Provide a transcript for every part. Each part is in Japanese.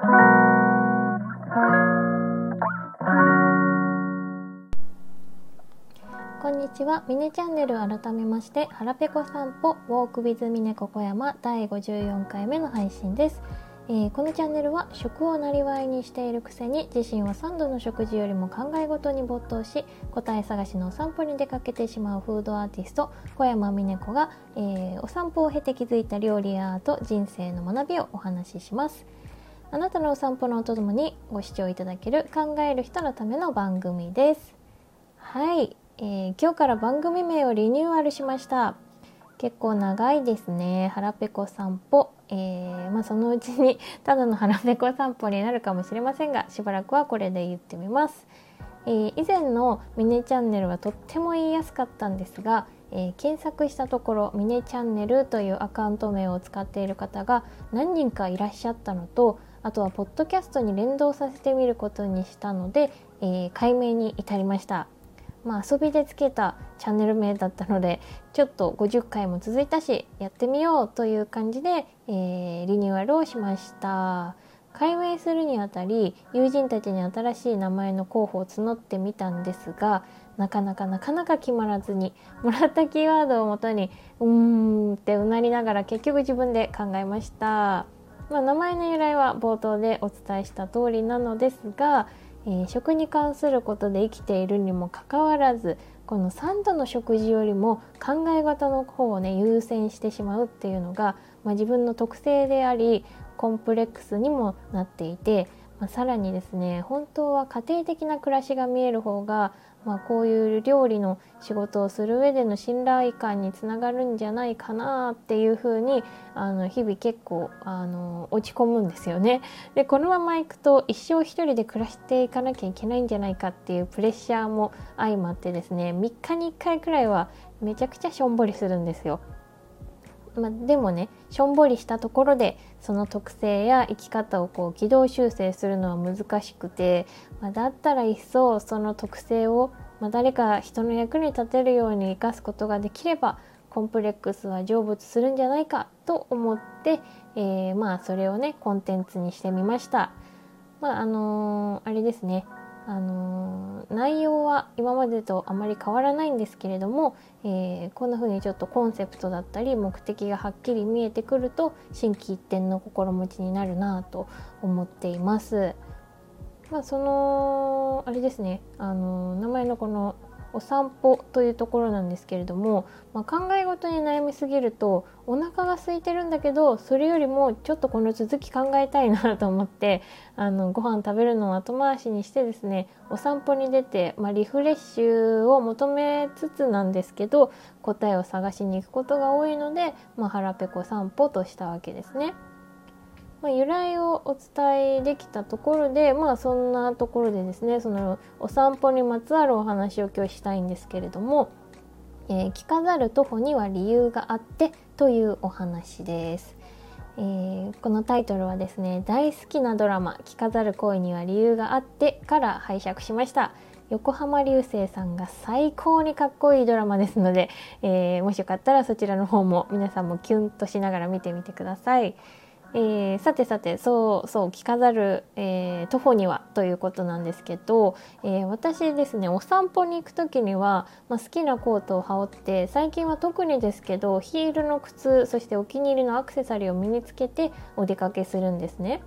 こんにちは。ミネチャンネル改めましてはらぺこ散歩ウォークビズミネココ山第54回目の配信です。えー、このチャンネルは食をなりわいにしているくせに自身は3度の食事よりも考え事に没頭し答え探しのお散歩に出かけてしまうフードアーティスト小山美音子が、えー、お散歩を経て気づいた料理やアート人生の学びをお話しします。あなたのお散歩のおともにご視聴いただける考える人のための番組です。はい、えー、今日から番組名をリニューアルしました。結構長いですね。腹ペコ散歩。えー、まあ、そのうちにただの腹ペコ散歩になるかもしれませんがしばらくはこれで言ってみます、えー、以前のミネチャンネルはとっても言いやすかったんですが、えー、検索したところミネチャンネルというアカウント名を使っている方が何人かいらっしゃったのとあとはポッドキャストに連動させてみることにしたので、え解明に至りました。まあ、遊びでつけたチャンネル名だったのでちょっと50回も続いたしやってみようという感じで、えー、リニューアルをしました。解明するにあたり友人たちに新しい名前の候補を募ってみたんですがなかなかなかなか決まらずにもらったキーワードをもとにうーんってうなりながら結局自分で考えました、まあ、名前の由来は冒頭でお伝えした通りなのですがえー、食に関することで生きているにもかかわらずこの3度の食事よりも考え方の方をね優先してしまうっていうのが、まあ、自分の特性でありコンプレックスにもなっていて、まあ、さらにですね本当は家庭的な暮らしが見える方がまあ、こういう料理の仕事をする上での信頼感につながるんじゃないかなっていうふうにあの日々結構あの落ち込むんですよね。でこのままいくと一生一人で暮らしていかなきゃいけないんじゃないかっていうプレッシャーも相まってですね3日に1回くらいはめちゃくちゃしょんぼりするんですよ。まあ、でもねしょんぼりしたところでその特性や生き方をこう軌道修正するのは難しくて、まあ、だったら一層その特性を、まあ、誰か人の役に立てるように生かすことができればコンプレックスは成仏するんじゃないかと思って、えー、まあそれをねコンテンツにしてみました。まああのー、あれですねあの、内容は今までとあまり変わらないんですけれども、えー、こんな風にちょっとコンセプトだったり目的がはっきり見えてくると心機一転の心持ちになるなと思っています。まあ、そのあれですねあの名前のこのお散歩というところなんですけれども、まあ、考え事に悩みすぎるとお腹が空いてるんだけどそれよりもちょっとこの続き考えたいなと思ってあのご飯食べるのを後回しにしてですねお散歩に出て、まあ、リフレッシュを求めつつなんですけど答えを探しに行くことが多いので、まあ、腹ペコ散歩としたわけですね。まあ、由来をお伝えできたところでまあそんなところでですねそのお散歩にまつわるお話を今日したいんですけれども「えー、着飾る徒歩には理由があって」というお話です。えー、このタイトルはですね大好きなドラマ「着飾る恋には理由があって」から拝借しました横浜流星さんが最高にかっこいいドラマですので、えー、もしよかったらそちらの方も皆さんもキュンとしながら見てみてください。えー、さてさてそうそう着飾る、えー、徒歩にはということなんですけど、えー、私ですねお散歩に行く時には、まあ、好きなコートを羽織って最近は特にですけどヒールの靴そしてお気に入りのアクセサリーを身につけてお出かけするんですね。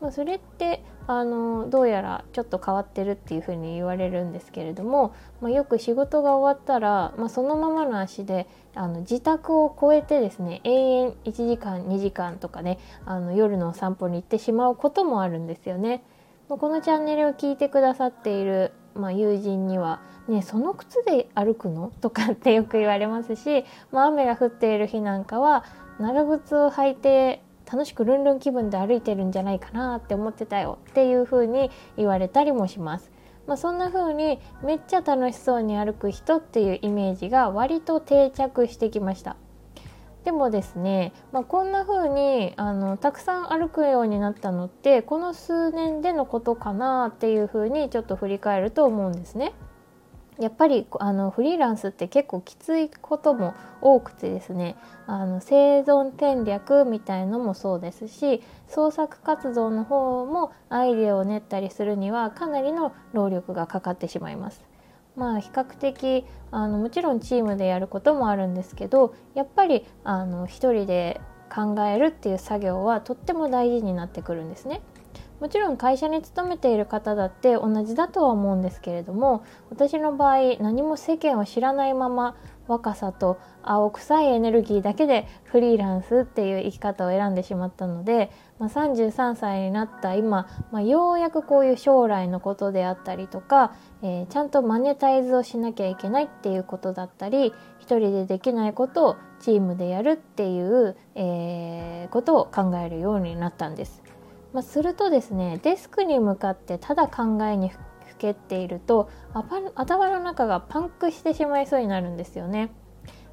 まあ、それってあのどうやらちょっと変わってるっていうふうに言われるんですけれども、まあ、よく仕事が終わったら、まあ、そのままの足であの自宅を越えてですね永遠1時間2時間とかねあの夜の散歩に行ってしまうこともあるんですよね。このチャンネルを聞いてくださっている、まあ、友人には「ねその靴で歩くの?」とかってよく言われますし、まあ、雨が降っている日なんかは長靴を履いて楽しくルンルン気分で歩いてるんじゃないかなって思ってたよっていう風に言われたりもします。まあ、そんな風にめっちゃ楽しそうに歩く人っていうイメージが割と定着してきました。でもですね、まあ、こんな風にあにたくさん歩くようになったのってこの数年でのことかなっていう風にちょっと振り返ると思うんですね。やっぱりあのフリーランスって結構きついことも多くてですねあの生存戦略みたいのもそうですし創作活動の方もアイデアを練ったりするにはかなりの労力がかかってしまいます。まあ比較的あのもちろんチームでやることもあるんですけどやっぱりあの一人で考えるっていう作業はとっても大事になってくるんですね。もちろん会社に勤めている方だって同じだとは思うんですけれども私の場合何も世間を知らないまま若さと青臭いエネルギーだけでフリーランスっていう生き方を選んでしまったので、まあ、33歳になった今、まあ、ようやくこういう将来のことであったりとか、えー、ちゃんとマネタイズをしなきゃいけないっていうことだったり一人でできないことをチームでやるっていう、えー、ことを考えるようになったんです。まあ、するとですねデスクに向かってただ考えにふけっていると頭の中がパンクしてしまいそうになるんですよね。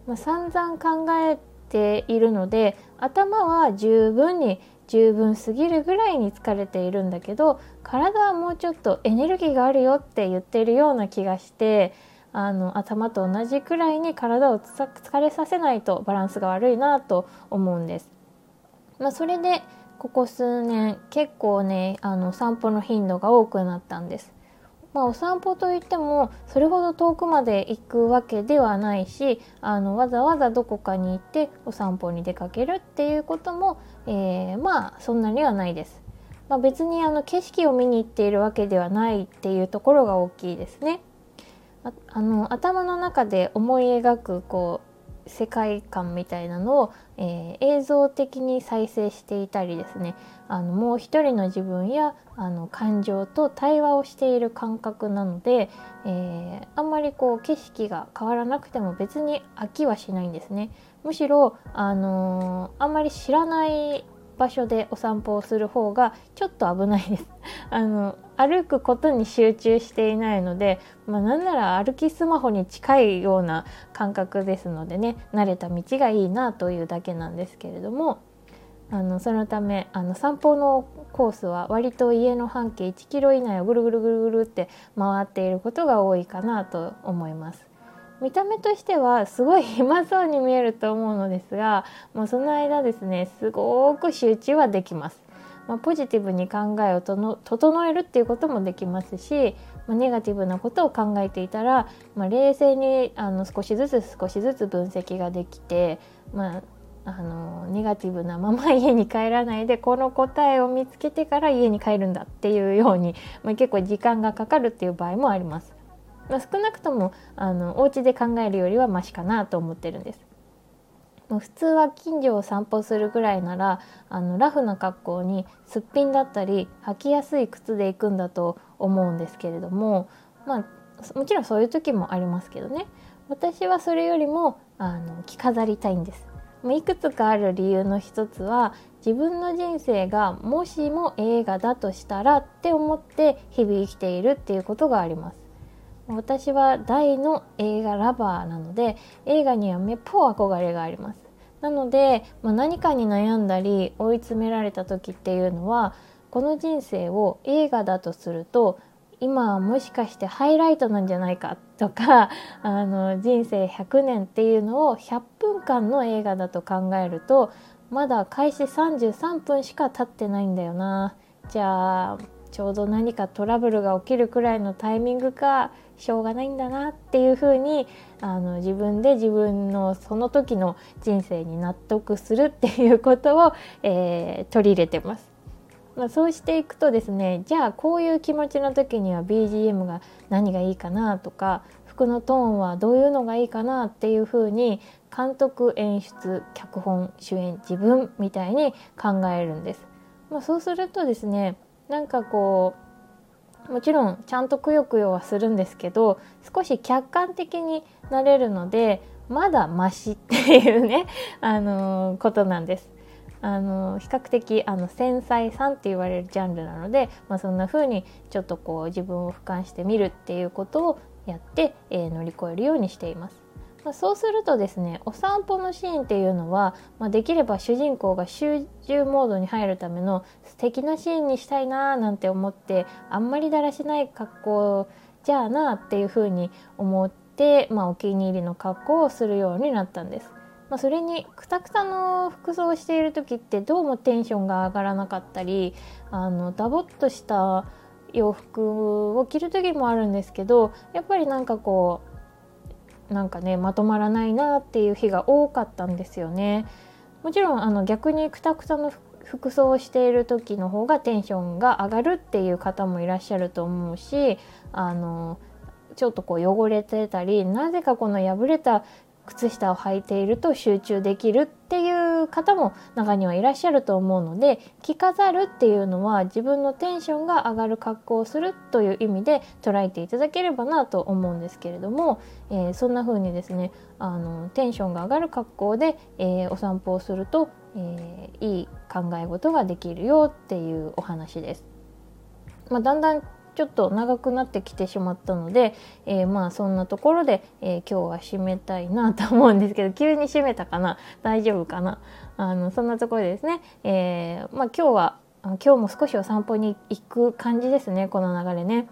まあ、散々考えているので頭は十分に十分すぎるぐらいに疲れているんだけど体はもうちょっとエネルギーがあるよって言ってるような気がしてあの頭と同じくらいに体を疲れさせないとバランスが悪いなと思うんです。まあ、それでここ数年結構ねあの散歩の頻度が多くなったんです。まあ、お散歩といってもそれほど遠くまで行くわけではないしあのわざわざどこかに行ってお散歩に出かけるっていうことも、えー、まあそんなにはないです。まあ、別にあの景色を見に行っているわけではないっていうところが大きいですね。ああの頭の中で思い描くこう世界観みたいなのを、えー、映像的に再生していたりですねあのもう一人の自分やあの感情と対話をしている感覚なので、えー、あんまりこう景色が変わらなくても別に飽きはしないんですね。むしろ、あのー、あんまり知らない場所でお散歩をする方がちょっと危ないです あの歩くことに集中していないので、まあ、なんなら歩きスマホに近いような感覚ですのでね慣れた道がいいなというだけなんですけれどもあのそのためあの散歩のコースは割と家の半径1キロ以内をぐるぐるぐるぐるって回っていることが多いかなと思います。見た目としてはすごい暇そうに見えると思うのですが もうその間ですねすごく集中はできます。まあ、ポジティブに考えを整えるっていうこともできますし、まあ、ネガティブなことを考えていたら、まあ、冷静にあの少しずつ少しずつ分析ができて、まあ、あのネガティブなまま 家に帰らないでこの答えを見つけてから家に帰るんだっていうように、まあ、結構時間がかかるっていう場合もあります。まあ、少なくともあのお家で考えるよりはマシかなと思ってるんです。もう普通は近所を散歩するぐらいならあのラフな格好にすっぴんだったり履きやすい靴で行くんだと思うんですけれどもまあもちろんそういう時もありますけどね私はそれよりもあの着飾りたいんです。いくつかある理由の一つは自分の人生がもしも映画だとしたらって思って日々生きているっていうことがあります。私は大の映画ラバーなので映画にはめっぽう憧れがあります。なので、まあ、何かに悩んだり追い詰められた時っていうのはこの人生を映画だとすると今はもしかしてハイライトなんじゃないかとか あの人生100年っていうのを100分間の映画だと考えるとまだ開始33分しか経ってないんだよな。じゃあちょうど何かトラブルが起きるくらいのタイミングかしょうがないんだなっていうふうにあの自分で自分のその時の人生に納得するっていうことを、えー、取り入れてます。まあ、そうしていくとですねじゃあこういう気持ちの時には BGM が何がいいかなとか服のトーンはどういうのがいいかなっていうふうに監督演出脚本主演自分みたいに考えるんです。まあ、そうするとですねなんかこうもちろんちゃんとくよくよはするんですけど少し客観的になれるのでまだマシっていうね、あのー、ことなんです。あの、比較的あの繊細さんって言われるジャンルなので、まあ、そんな風にちょっとこう自分を俯瞰してみるっていうことをやって、えー、乗り越えるようにしています。ま、そうするとですねお散歩のシーンっていうのは、まあ、できれば主人公が集中モードに入るための素敵なシーンにしたいなーなんて思ってあんまりだらしない格好じゃあなっていうふうに思って、まあ、お気に入りの格好をするようになったんです。まあ、それにくたくたの服装をしている時ってどうもテンションが上がらなかったりあのダボっとした洋服を着る時もあるんですけどやっぱりなんかこうなんかねまとまらないなっていう日が多かったんですよね。もちろんあの逆にくたくたの服装をしている時の方がテンションが上がるっていう方もいらっしゃると思うしあのちょっとこう汚れてたりなぜかこの破れた靴下を履いていると集中できるっていう方も中にはいらっしゃると思うので着飾るっていうのは自分のテンションが上がる格好をするという意味で捉えていただければなと思うんですけれども、えー、そんな風にですねあのテンションが上がる格好で、えー、お散歩をすると、えー、いい考え事ができるよっていうお話です。まあ、だんだんちょっと長くなってきてしまったので、えー、まあそんなところで、えー、今日は締めたいなと思うんですけど 急に締めたかな？大丈夫かな？あのそんなところですね、えー、まあ、今日は今日も少しお散歩に行く感じですねこの流れね。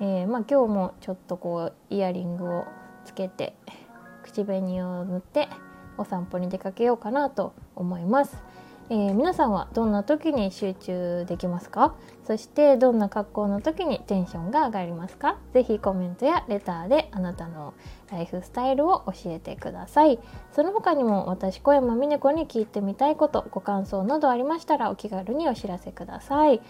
えまあ、今日もちょっとこうイヤリングをつけて口紅を塗ってお散歩に出かけようかなと思います。えー、皆さんはどんな時に集中できますか？そしてどんな格好の時にテンションが上がりますか？ぜひコメントやレターであなたのライフスタイルを教えてください。その他にも私小山峰子に聞いてみたいことご感想などありましたらお気軽にお知らせください。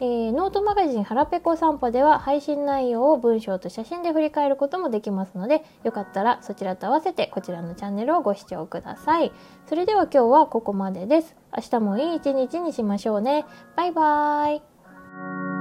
えー、ノートマガジン「はらぺこ散歩」では配信内容を文章と写真で振り返ることもできますのでよかったらそちらと合わせてこちらのチャンネルをご視聴ください。それでは今日はここまでです。明日もいい一日にしましょうね。バイバーイ。